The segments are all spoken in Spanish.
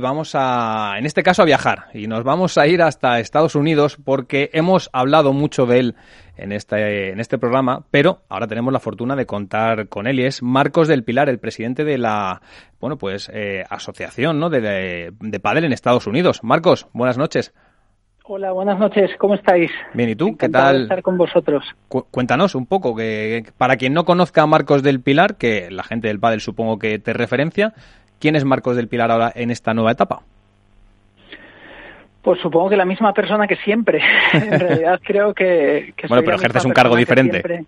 Vamos a, en este caso, a viajar y nos vamos a ir hasta Estados Unidos porque hemos hablado mucho de él en este, en este programa, pero ahora tenemos la fortuna de contar con él y es Marcos del Pilar, el presidente de la, bueno, pues, eh, asociación, ¿no? De, de, de Padel en Estados Unidos. Marcos, buenas noches. Hola, buenas noches. ¿Cómo estáis? Bien, ¿y tú? Encantado ¿Qué tal? De estar con vosotros. Cu cuéntanos un poco, que, para quien no conozca a Marcos del Pilar, que la gente del Padel supongo que te referencia, ¿quién es Marcos del Pilar ahora en esta nueva etapa? Pues supongo que la misma persona que siempre. en realidad creo que... que bueno, pero ejerces un cargo diferente. Siempre...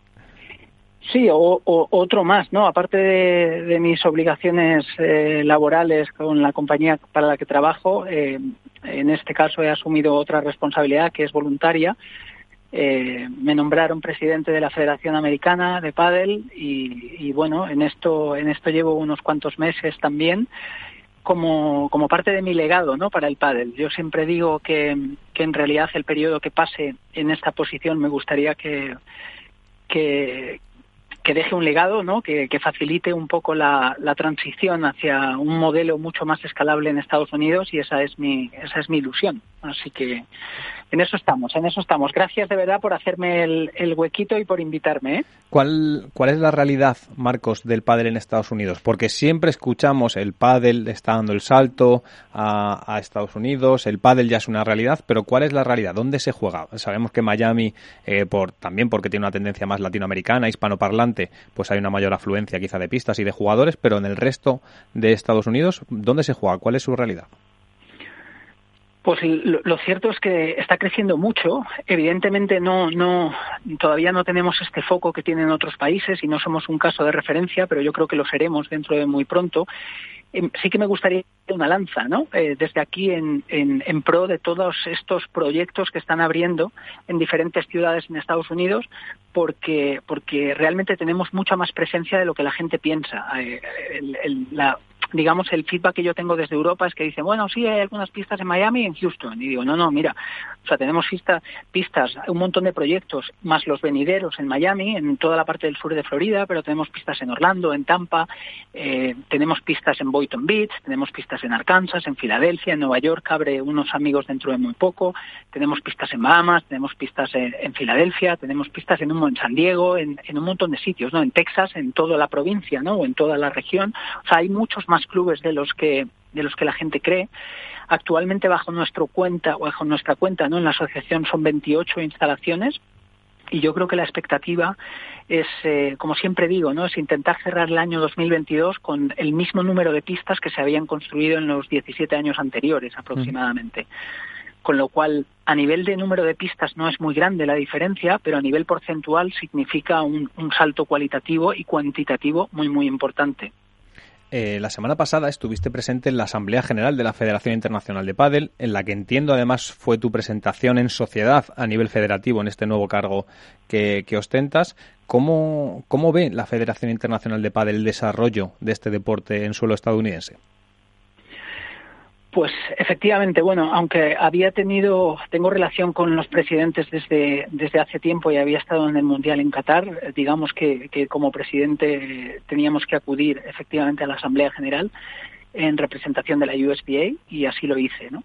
Sí, o, o, otro más, ¿no? Aparte de, de mis obligaciones eh, laborales con la compañía para la que trabajo, eh, en este caso he asumido otra responsabilidad que es voluntaria. Eh, me nombraron presidente de la Federación Americana de Padel y, y, bueno, en esto, en esto llevo unos cuantos meses también como, como parte de mi legado ¿no? para el pádel. Yo siempre digo que, que en realidad el periodo que pase en esta posición me gustaría que, que, que deje un legado, ¿no? que, facilite un poco la, la, transición hacia un modelo mucho más escalable en Estados Unidos y esa es mi, esa es mi ilusión. Así que en eso estamos, en eso estamos. Gracias de verdad por hacerme el, el huequito y por invitarme. ¿eh? ¿Cuál, ¿Cuál es la realidad, Marcos, del pádel en Estados Unidos? Porque siempre escuchamos el pádel está dando el salto a, a, Estados Unidos, el pádel ya es una realidad, pero ¿cuál es la realidad? ¿Dónde se juega? Sabemos que Miami, eh, por, también porque tiene una tendencia más latinoamericana, hispanoparlante, pues hay una mayor afluencia quizá de pistas y de jugadores, pero en el resto de Estados Unidos, ¿dónde se juega? ¿Cuál es su realidad? Pues lo, lo, cierto es que está creciendo mucho. Evidentemente no, no, todavía no tenemos este foco que tienen otros países y no somos un caso de referencia, pero yo creo que lo seremos dentro de muy pronto. Eh, sí que me gustaría una lanza, ¿no? Eh, desde aquí en, en, en, pro de todos estos proyectos que están abriendo en diferentes ciudades en Estados Unidos, porque porque realmente tenemos mucha más presencia de lo que la gente piensa. Eh, el, la, digamos, el feedback que yo tengo desde Europa es que dicen, bueno, sí, hay algunas pistas en Miami y en Houston. Y digo, no, no, mira, o sea, tenemos pista, pistas, un montón de proyectos, más los venideros en Miami, en toda la parte del sur de Florida, pero tenemos pistas en Orlando, en Tampa, eh, tenemos pistas en Boynton Beach, tenemos pistas en Arkansas, en Filadelfia, en Nueva York, abre unos amigos dentro de muy poco, tenemos pistas en Bahamas, tenemos pistas en, Filadelfia, tenemos pistas en, un, San Diego, en, en, un montón de sitios, ¿no? En Texas, en toda la provincia, ¿no? O en toda la región. O sea, hay muchos más clubes de los que de los que la gente cree. Actualmente bajo nuestro cuenta o bajo nuestra cuenta, ¿no? En la asociación son 28 instalaciones y yo creo que la expectativa es, eh, como siempre digo, ¿no? es intentar cerrar el año 2022 con el mismo número de pistas que se habían construido en los 17 años anteriores aproximadamente. Mm. Con lo cual, a nivel de número de pistas no es muy grande la diferencia, pero a nivel porcentual significa un, un salto cualitativo y cuantitativo muy, muy importante. Eh, la semana pasada estuviste presente en la Asamblea General de la Federación Internacional de Padel, en la que entiendo además fue tu presentación en sociedad a nivel federativo en este nuevo cargo que, que ostentas. ¿Cómo, ¿Cómo ve la Federación Internacional de Padel el desarrollo de este deporte en suelo estadounidense? Pues efectivamente, bueno, aunque había tenido, tengo relación con los presidentes desde, desde hace tiempo y había estado en el Mundial en Qatar, digamos que, que como presidente teníamos que acudir efectivamente a la Asamblea General en representación de la USBA y así lo hice, ¿no?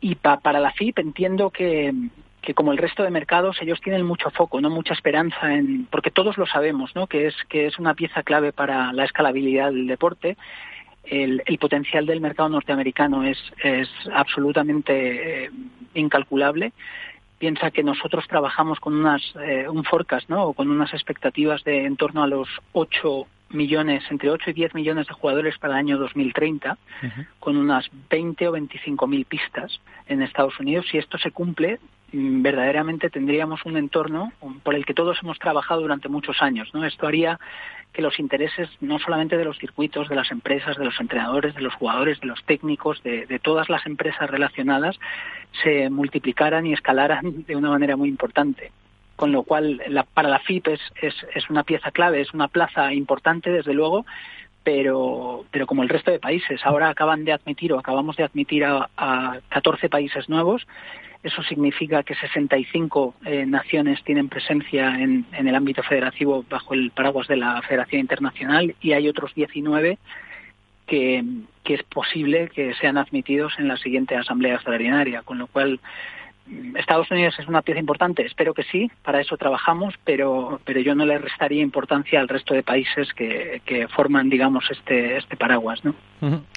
Y pa, para la FIP entiendo que, que como el resto de mercados ellos tienen mucho foco, no mucha esperanza en porque todos lo sabemos, ¿no? Que es que es una pieza clave para la escalabilidad del deporte el, el, potencial del mercado norteamericano es, es absolutamente eh, incalculable. Piensa que nosotros trabajamos con unas, eh, un forecast, ¿no? O con unas expectativas de en torno a los 8 millones, entre 8 y 10 millones de jugadores para el año 2030, uh -huh. con unas 20 o 25 mil pistas en Estados Unidos. Si esto se cumple, verdaderamente tendríamos un entorno por el que todos hemos trabajado durante muchos años. ¿no? Esto haría que los intereses no solamente de los circuitos, de las empresas, de los entrenadores, de los jugadores, de los técnicos, de, todas las empresas relacionadas, se multiplicaran y escalaran de una manera muy importante con lo cual la, para la FIP es, es, una pieza clave, es una plaza importante, desde luego, pero, pero como el resto de países. Ahora acaban de admitir o acabamos de admitir a, a 14 países nuevos. Eso significa que 65 eh, naciones tienen presencia en, en, el ámbito federativo bajo el paraguas de la Federación Internacional y hay otros 19 que, que es posible que sean admitidos en la siguiente asamblea extraordinaria, con lo cual Estados Unidos es una pieza importante, espero que sí, para eso trabajamos, pero, pero yo no le restaría importancia al resto de países que, que forman, digamos, este, este paraguas. ¿no?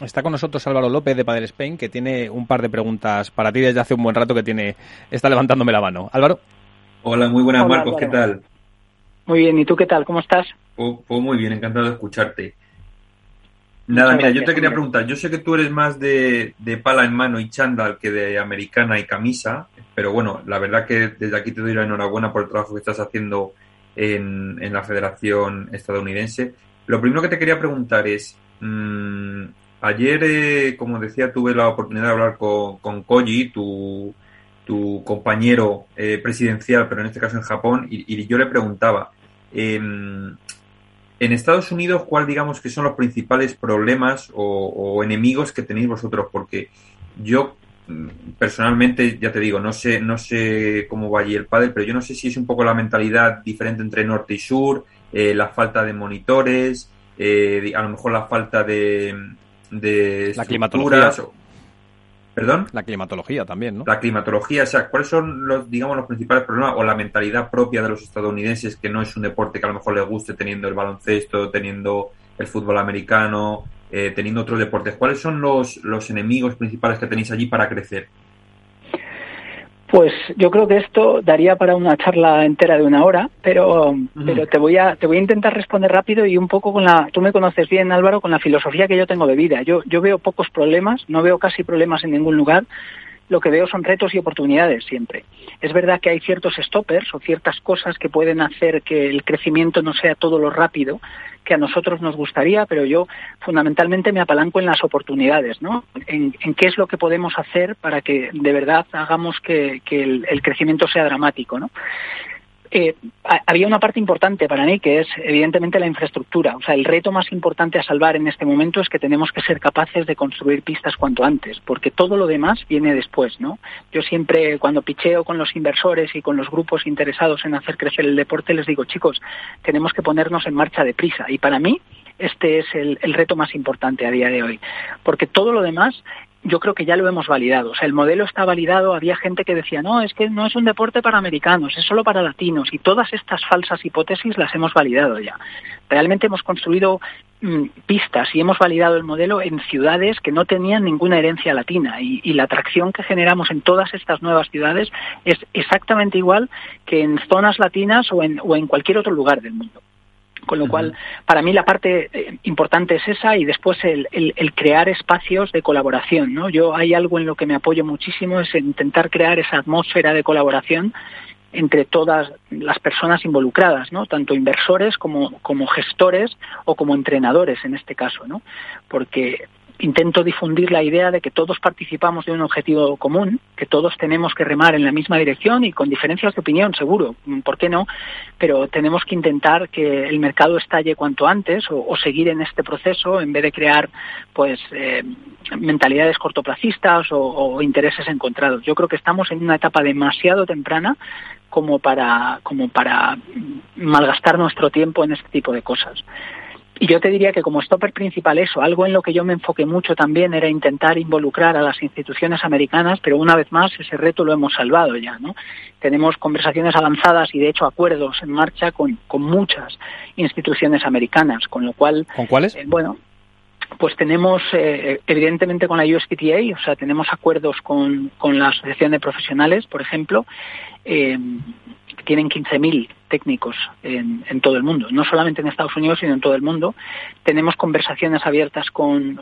Está con nosotros Álvaro López de Padre Spain, que tiene un par de preguntas para ti desde hace un buen rato que tiene está levantándome la mano. Álvaro. Hola, muy buenas, Marcos, ¿qué tal? Muy bien, ¿y tú qué tal? ¿Cómo estás? Pues, pues muy bien, encantado de escucharte. Nada, mira, yo te quería preguntar, yo sé que tú eres más de, de, pala en mano y chándal que de americana y camisa, pero bueno, la verdad que desde aquí te doy la enhorabuena por el trabajo que estás haciendo en, en la Federación Estadounidense. Lo primero que te quería preguntar es, mmm, ayer, eh, como decía, tuve la oportunidad de hablar con, con Koji, tu, tu compañero eh, presidencial, pero en este caso en Japón, y, y yo le preguntaba, eh, en Estados Unidos, ¿cuál digamos que son los principales problemas o, o, enemigos que tenéis vosotros? Porque yo mm, personalmente, ya te digo, no sé, no sé cómo va allí el padre, pero yo no sé si es un poco la mentalidad diferente entre norte y sur, eh, la falta de monitores, eh, a lo mejor la falta de, de la climatología. O, ¿Perdón? La climatología también, ¿no? La climatología, o sea, ¿cuáles son los, digamos, los principales problemas o la mentalidad propia de los estadounidenses que no es un deporte que a lo mejor les guste teniendo el baloncesto, teniendo el fútbol americano, eh, teniendo otros deportes? ¿Cuáles son los, los enemigos principales que tenéis allí para crecer? Pues yo creo que esto daría para una charla entera de una hora, pero, pero te voy a te voy a intentar responder rápido y un poco con la tú me conoces bien Álvaro con la filosofía que yo tengo de vida. Yo yo veo pocos problemas, no veo casi problemas en ningún lugar. Lo que veo son retos y oportunidades siempre. Es verdad que hay ciertos stoppers o ciertas cosas que pueden hacer que el crecimiento no sea todo lo rápido que a nosotros nos gustaría, pero yo fundamentalmente me apalanco en las oportunidades, ¿no? En, qué es lo que podemos hacer para que de verdad hagamos que, que el, el, crecimiento sea dramático, ¿no? Eh, había una parte importante para mí que es evidentemente la infraestructura. O sea, el reto más importante a salvar en este momento es que tenemos que ser capaces de construir pistas cuanto antes, porque todo lo demás viene después, ¿no? Yo siempre cuando picheo con los inversores y con los grupos interesados en hacer crecer el deporte les digo, chicos, tenemos que ponernos en marcha deprisa. Y para mí este es el, el reto más importante a día de hoy, porque todo lo demás yo creo que ya lo hemos validado. O sea, el modelo está validado. Había gente que decía, no, es que no es un deporte para americanos, es solo para latinos. Y todas estas falsas hipótesis las hemos validado ya. Realmente hemos construido mmm, pistas y hemos validado el modelo en ciudades que no tenían ninguna herencia latina. Y, y, la atracción que generamos en todas estas nuevas ciudades es exactamente igual que en zonas latinas o en, o en cualquier otro lugar del mundo. Con lo uh -huh. cual, para mí la parte eh, importante es esa y después el, el, el, crear espacios de colaboración. ¿no? Yo hay algo en lo que me apoyo muchísimo, es intentar crear esa atmósfera de colaboración entre todas las personas involucradas, ¿no? tanto inversores como, como gestores o como entrenadores en este caso, ¿no? porque intento difundir la idea de que todos participamos de un objetivo común, que todos tenemos que remar en la misma dirección y con diferencias de opinión, seguro, ¿por qué no? Pero tenemos que intentar que el mercado estalle cuanto antes o, seguir en este proceso en vez de crear, pues, eh, mentalidades cortoplacistas o, o intereses encontrados. Yo creo que estamos en una etapa demasiado temprana como para, como para malgastar nuestro tiempo en este tipo de cosas. Y yo te diría que como stopper principal eso, algo en lo que yo me enfoqué mucho también era intentar involucrar a las instituciones americanas, pero una vez más ese reto lo hemos salvado ya, ¿no? Tenemos conversaciones avanzadas y de hecho acuerdos en marcha con, con muchas instituciones americanas, con lo cual... ¿Con cuáles? Eh, bueno, pues tenemos eh, evidentemente con la USPTA, o sea, tenemos acuerdos con, con la Asociación de Profesionales, por ejemplo, eh, tienen 15.000 técnicos en, en, todo el mundo, no solamente en Estados Unidos, sino en todo el mundo. Tenemos conversaciones abiertas con,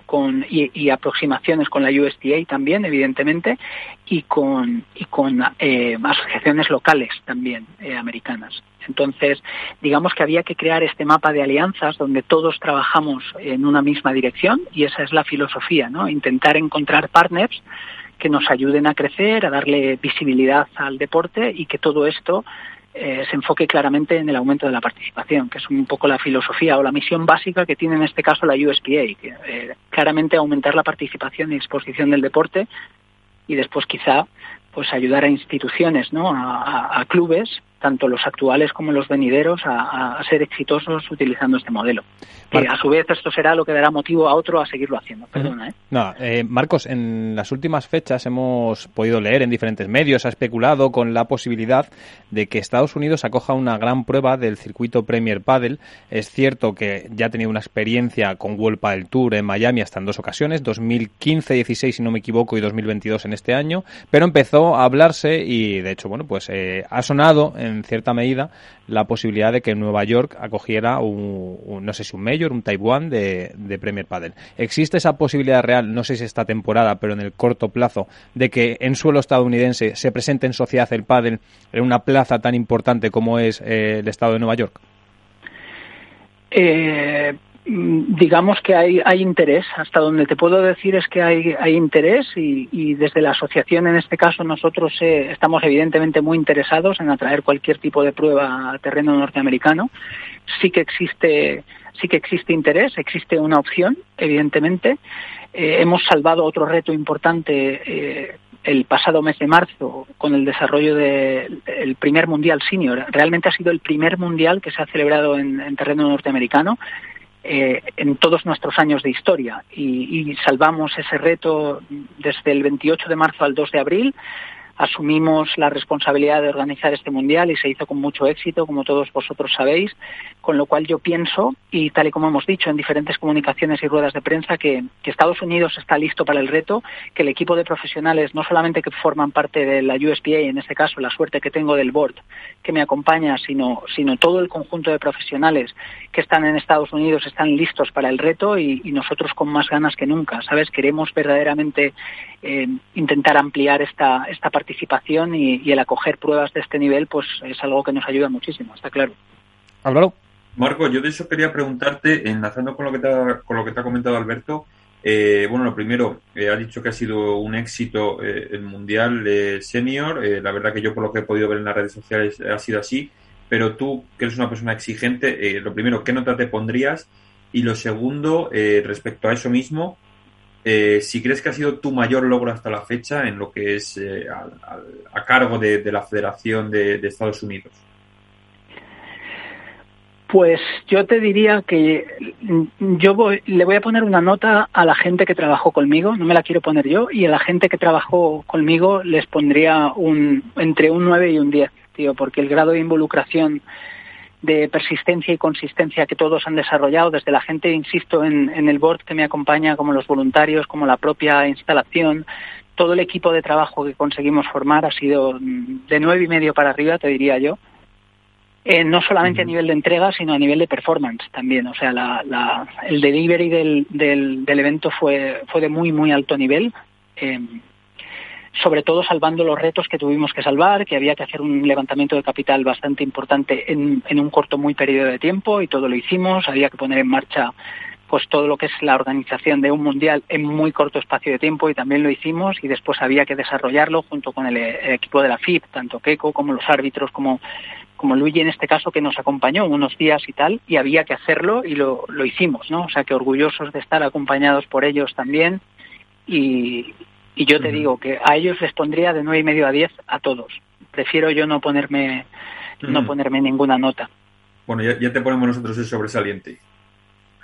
y, aproximaciones con la USDA también, evidentemente, y con, y con eh, asociaciones locales también eh, americanas. Entonces, digamos que había que crear este mapa de alianzas donde todos trabajamos en una misma dirección y esa es la filosofía, ¿no? Intentar encontrar partners que nos ayuden a crecer, a darle visibilidad al deporte y que todo esto eh, se enfoque claramente en el aumento de la participación, que es un poco la filosofía o la misión básica que tiene en este caso la USPA, que eh, claramente aumentar la participación y exposición del deporte y después quizá pues ayudar a instituciones, ¿no? a, clubes tanto los actuales como los venideros, a, ser exitosos utilizando este modelo. Que a su vez esto será lo que dará motivo a otro a seguirlo haciendo. Perdona, ¿eh? No, eh, Marcos, en las últimas fechas hemos podido leer en diferentes medios, ha especulado con la posibilidad de que Estados Unidos acoja una gran prueba del circuito Premier Padel. Es cierto que ya ha tenido una experiencia con World Padel Tour en Miami hasta en dos ocasiones, 2015, 16 si no me equivoco y 2022 en este año, pero empezó a hablarse y de hecho, bueno, pues eh, ha sonado en cierta medida la posibilidad de que Nueva York acogiera un, no sé si un Major, un Type 1 de, Premier Padel. ¿Existe esa posibilidad real, no sé si esta temporada, pero en el corto plazo, de que en suelo estadounidense se presente en sociedad el pádel en una plaza tan importante como es eh, el estado de Nueva York? Eh, digamos que hay, interés. Hasta donde te puedo decir es que hay, hay interés y, desde la asociación, en este caso, nosotros eh, estamos evidentemente muy interesados en atraer cualquier tipo de prueba a terreno norteamericano. Sí que existe, sí que existe interés, existe una opción, evidentemente. Eh, hemos salvado otro reto importante eh, el pasado mes de marzo con el desarrollo del primer mundial senior. Realmente ha sido el primer mundial que se ha celebrado en terreno norteamericano eh, en todos nuestros años de historia. Y, salvamos ese reto desde el 28 de marzo al 2 de abril asumimos la responsabilidad de organizar este mundial y se hizo con mucho éxito, como todos vosotros sabéis, con lo cual yo pienso, y tal y como hemos dicho en diferentes comunicaciones y ruedas de prensa, que, Estados Unidos está listo para el reto, que el equipo de profesionales, no solamente que forman parte de la USPA, en este caso la suerte que tengo del board que me acompaña, sino, sino todo el conjunto de profesionales que están en Estados Unidos están listos para el reto y, nosotros con más ganas que nunca, ¿sabes? Queremos verdaderamente eh, intentar ampliar esta, esta participación y, el acoger pruebas de este nivel pues es algo que nos ayuda muchísimo, está claro. Álvaro. Marco, yo de eso quería preguntarte, enlazando con lo que te ha, con lo que te ha comentado Alberto, eh, bueno, lo primero, eh, ha dicho que ha sido un éxito eh, el Mundial Senior. la verdad que yo por lo que he podido ver en las redes sociales ha sido así. Pero tú, que eres una persona exigente, lo primero, ¿qué nota te pondrías? Y lo segundo, respecto a eso mismo, eh, si crees que ha sido tu mayor logro hasta la fecha en lo que es eh, a cargo de, la Federación de, Estados Unidos. Pues yo te diría que yo le voy a poner una nota a la gente que trabajó conmigo, no me la quiero poner yo, y a la gente que trabajó conmigo les pondría un entre un 9 y un 10, tío, porque el grado de involucración de persistencia y consistencia que todos han desarrollado, desde la gente, insisto, en, el board que me acompaña, como los voluntarios, como la propia instalación, todo el equipo de trabajo que conseguimos formar ha sido de nueve y medio para arriba, te diría yo. Eh, no solamente a nivel de entrega, sino a nivel de performance también. O sea, la, el delivery del, del, del, evento fue, fue de muy, muy alto nivel. Eh, sobre todo salvando los retos que tuvimos que salvar, que había que hacer un levantamiento de capital bastante importante en, un corto muy periodo de tiempo y todo lo hicimos, había que poner en marcha pues todo lo que es la organización de un mundial en muy corto espacio de tiempo y también lo hicimos y después había que desarrollarlo junto con el, equipo de la FIP, tanto Keiko como los árbitros como como Luigi en este caso que nos acompañó unos días y tal y había que hacerlo y lo, lo hicimos, ¿no? O sea que orgullosos de estar acompañados por ellos también y, y yo te digo que a ellos les pondría de nueve y medio a diez a todos. Prefiero yo no ponerme, no ponerme ninguna nota. Bueno, ya, te ponemos nosotros el sobresaliente.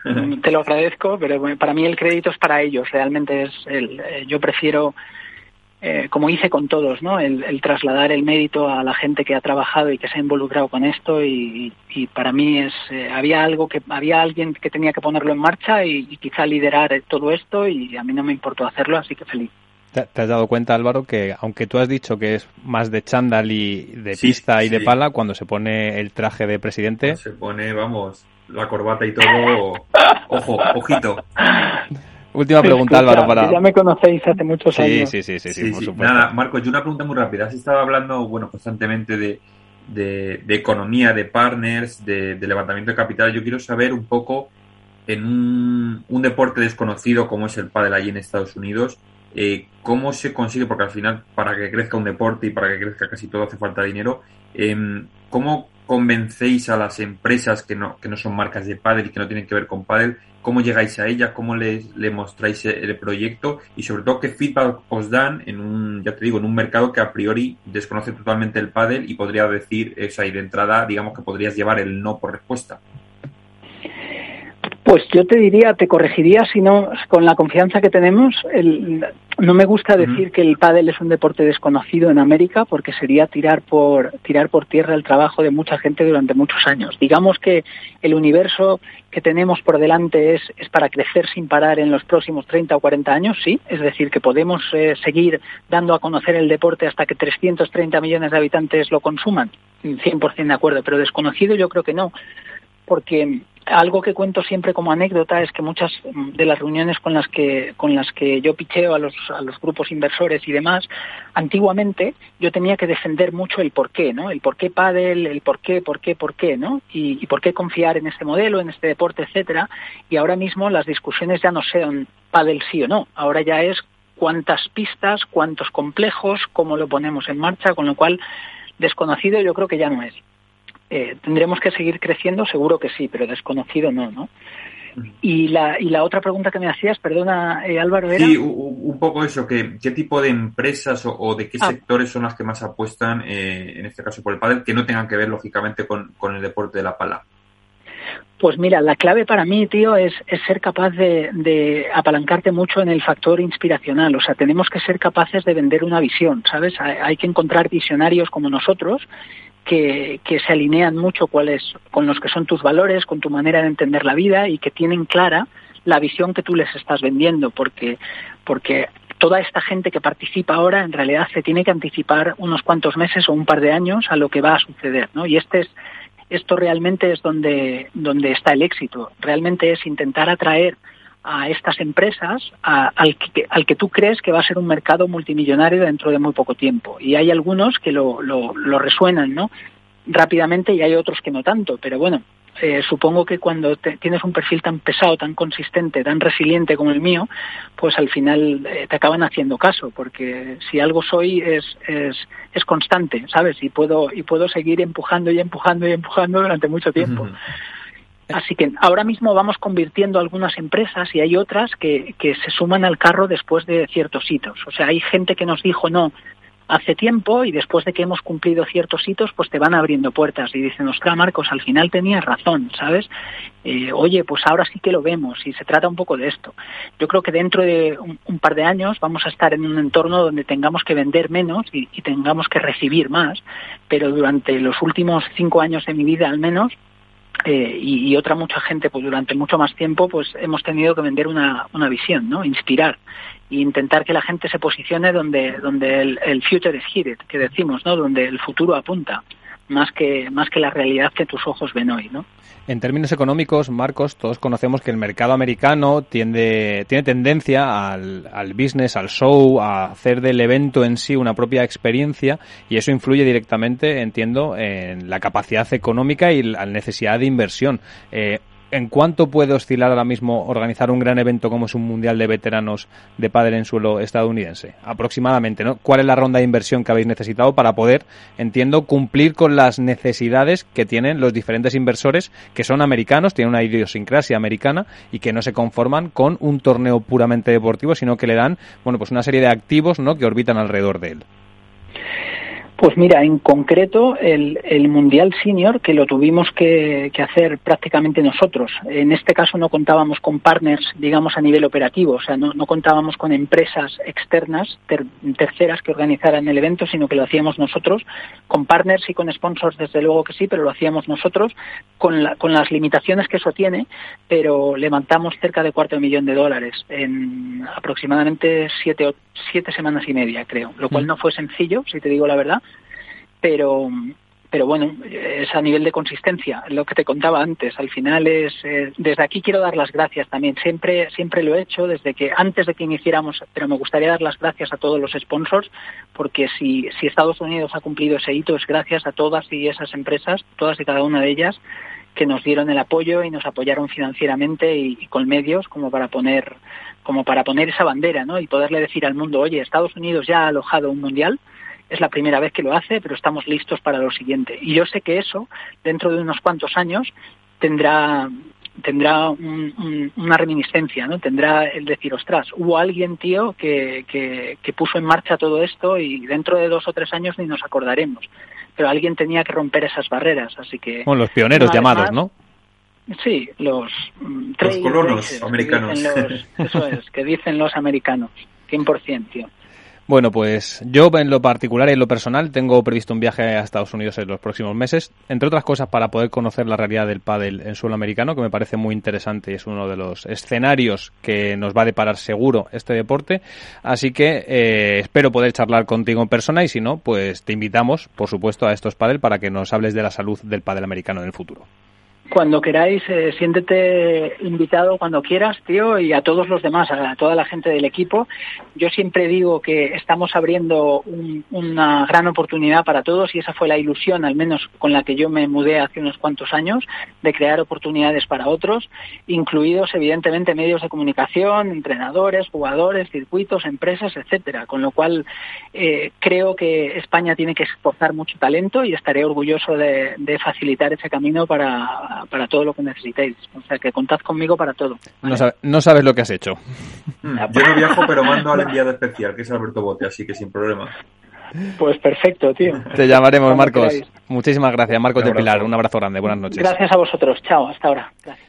Mm, te lo agradezco, pero para mí el crédito es para ellos. Realmente es el, eh, yo prefiero, eh, como hice con todos, ¿no? El, trasladar el mérito a la gente que ha trabajado y que se ha involucrado con esto. Y, para mí es eh, había algo que había alguien que tenía que ponerlo en marcha y, y quizá liderar todo esto y a mí no me importó hacerlo, así que feliz. ¿Te, has dado cuenta, Álvaro, que aunque tú has dicho que es más de chándal y de pista y de pala, cuando se pone el traje de presidente... Se pone, vamos, la corbata y todo... Ojo, ojito. Última pregunta, Álvaro, para... Ya me conocéis hace muchos años. Sí, sí, sí, sí, por supuesto. Nada, Marco, yo una pregunta muy rápida. Has estado hablando, bueno, constantemente de, de, economía, de partners, de, levantamiento de capital. Yo quiero saber un poco, en un, un deporte desconocido como es el pádel allí en Estados Unidos, eh, ¿Cómo se consigue? Porque al final, para que crezca un deporte y para que crezca casi todo hace falta dinero. Em, ¿Cómo convencéis a las empresas que no, que no son marcas de pádel y que no tienen que ver con pádel? ¿Cómo llegáis a ellas? ¿Cómo les, le mostráis el proyecto? Y sobre todo, ¿qué feedback os dan en un ya te digo, en un mercado que a priori desconoce totalmente el pádel y podría decir, esa ahí de entrada, digamos que podrías llevar el no por respuesta. Pues yo te diría, te corregiría, si no, con la confianza que tenemos, no me gusta decir que el pádel es un deporte desconocido en América porque sería tirar por, tirar por tierra el trabajo de mucha gente durante muchos años. Digamos que el universo que tenemos por delante es, es para crecer sin parar en los próximos 30 o 40 años, sí, es decir, que podemos eh, seguir dando a conocer el deporte hasta que 330 millones de habitantes lo consuman, 100% de acuerdo, pero desconocido yo creo que no porque algo que cuento siempre como anécdota es que muchas de las reuniones con las que con las que yo picheo a los, a los grupos inversores y demás, antiguamente yo tenía que defender mucho el por qué, ¿no? El por qué pádel, el por qué, por qué, por qué, ¿no? Y, por qué confiar en este modelo, en este deporte, etcétera. Y ahora mismo las discusiones ya no sean pádel sí o no. Ahora ya es cuántas pistas, cuántos complejos, cómo lo ponemos en marcha, con lo cual desconocido yo creo que ya no es. Eh, ¿Tendremos que seguir creciendo? Seguro que sí, pero desconocido no, ¿no? Y la, y la otra pregunta que me hacías, perdona eh, Álvaro, era... Sí, un poco eso, que, ¿qué tipo de empresas o, de qué ah. sectores son las que más apuestan, eh, en este caso por el pádel, que no tengan que ver lógicamente con, el deporte de la pala? Pues mira, la clave para mí, tío, es, es ser capaz de, de, apalancarte mucho en el factor inspiracional. O sea, tenemos que ser capaces de vender una visión, ¿sabes? hay que encontrar visionarios como nosotros que, se alinean mucho cuáles, con los que son tus valores, con tu manera de entender la vida y que tienen clara la visión que tú les estás vendiendo, porque, porque toda esta gente que participa ahora en realidad se tiene que anticipar unos cuantos meses o un par de años a lo que va a suceder, ¿no? Y este es, esto realmente es donde, donde está el éxito. Realmente es intentar atraer a estas empresas al, que, al que tú crees que va a ser un mercado multimillonario dentro de muy poco tiempo. Y hay algunos que lo, lo, resuenan ¿no? rápidamente y hay otros que no tanto. Pero bueno, eh, supongo que cuando tienes un perfil tan pesado, tan consistente, tan resiliente como el mío, pues al final eh, te acaban haciendo caso, porque si algo soy es, es, es, constante, ¿sabes? Y puedo, y puedo seguir empujando y empujando y empujando durante mucho tiempo. Así que ahora mismo vamos convirtiendo algunas empresas y hay otras que, que se suman al carro después de ciertos hitos. O sea, hay gente que nos dijo no hace tiempo y después de que hemos cumplido ciertos hitos, pues te van abriendo puertas y dicen, ostras, Marcos, al final tenías razón, ¿sabes? Eh, oye, pues ahora sí que lo vemos y se trata un poco de esto. Yo creo que dentro de un, par de años vamos a estar en un entorno donde tengamos que vender menos y tengamos que recibir más, pero durante los últimos cinco años de mi vida al menos, eh, y, otra mucha gente, pues durante mucho más tiempo, pues hemos tenido que vender una, una visión, ¿no? Inspirar e intentar que la gente se posicione donde, donde el, el future is headed, que decimos, ¿no? Donde el futuro apunta más que, más que la realidad que tus ojos ven hoy, ¿no? En términos económicos, Marcos, todos conocemos que el mercado americano tiende, tiene tendencia al, al business, al show, a hacer del evento en sí una propia experiencia y eso influye directamente, entiendo, en la capacidad económica y la necesidad de inversión. Eh, ¿En cuánto puede oscilar ahora mismo organizar un gran evento como es un Mundial de Veteranos de Padre en suelo estadounidense? Aproximadamente, ¿no? ¿Cuál es la ronda de inversión que habéis necesitado para poder, entiendo, cumplir con las necesidades que tienen los diferentes inversores que son americanos, tienen una idiosincrasia americana y que no se conforman con un torneo puramente deportivo, sino que le dan, bueno, pues una serie de activos, ¿no?, que orbitan alrededor de él. Pues mira, en concreto el, el Mundial Senior, que lo tuvimos que, que, hacer prácticamente nosotros. En este caso no contábamos con partners, digamos, a nivel operativo, o sea, no, no contábamos con empresas externas, terceras que organizaran el evento, sino que lo hacíamos nosotros, con partners y con sponsors, desde luego que sí, pero lo hacíamos nosotros, con, la, con las limitaciones que eso tiene, pero levantamos cerca de cuarto de millón de dólares en aproximadamente siete, siete semanas y media, creo, lo cual mm. no fue sencillo, si te digo la verdad pero pero bueno, es a nivel de consistencia, lo que te contaba antes. Al final es, eh, desde aquí quiero dar las gracias también. Siempre, siempre lo he hecho desde que antes de que iniciáramos, pero me gustaría dar las gracias a todos los sponsors, porque si, Estados Unidos ha cumplido ese hito es gracias a todas y esas empresas, todas y cada una de ellas, que nos dieron el apoyo y nos apoyaron financieramente y, y con medios como para poner, como para poner esa bandera, ¿no? Y poderle decir al mundo, oye, Estados Unidos ya ha alojado un mundial es la primera vez que lo hace, pero estamos listos para lo siguiente. Y yo sé que eso, dentro de unos cuantos años, tendrá tendrá una reminiscencia, ¿no? Tendrá el decir, ostras, hubo alguien, tío, que, que, puso en marcha todo esto y dentro de dos o tres años ni nos acordaremos. Pero alguien tenía que romper esas barreras, así que... Bueno, los pioneros llamados, ¿no? Sí, los... Los colonos americanos. eso es, que dicen los americanos, 100%, tío. Bueno, pues yo en lo particular y en lo personal tengo previsto un viaje a Estados Unidos en los próximos meses, entre otras cosas para poder conocer la realidad del pádel en suelo americano, que me parece muy interesante y es uno de los escenarios que nos va a deparar seguro este deporte. Así que eh, espero poder charlar contigo en persona y si no, pues te invitamos, por supuesto, a estos pádel para que nos hables de la salud del pádel americano en el futuro. Cuando queráis, eh, siéntete invitado cuando quieras, tío, y a todos los demás, a toda la gente del equipo. Yo siempre digo que estamos abriendo una gran oportunidad para todos y esa fue la ilusión, al menos con la que yo me mudé hace unos cuantos años, de crear oportunidades para otros, incluidos evidentemente medios de comunicación, entrenadores, jugadores, circuitos, empresas, etcétera. Con lo cual eh, creo que España tiene que exportar mucho talento y estaré orgulloso de facilitar ese camino para para, todo lo que necesitéis. O sea, que contad conmigo para todo. No, sabes lo que has hecho. Mm, yo no viajo, pero mando al enviado especial, que es Alberto Bote, así que sin problema. Pues perfecto, tío. Te llamaremos, Marcos. Muchísimas gracias, Marcos de Pilar. Un abrazo grande. Buenas noches. Gracias a vosotros. Chao, hasta ahora. Gracias.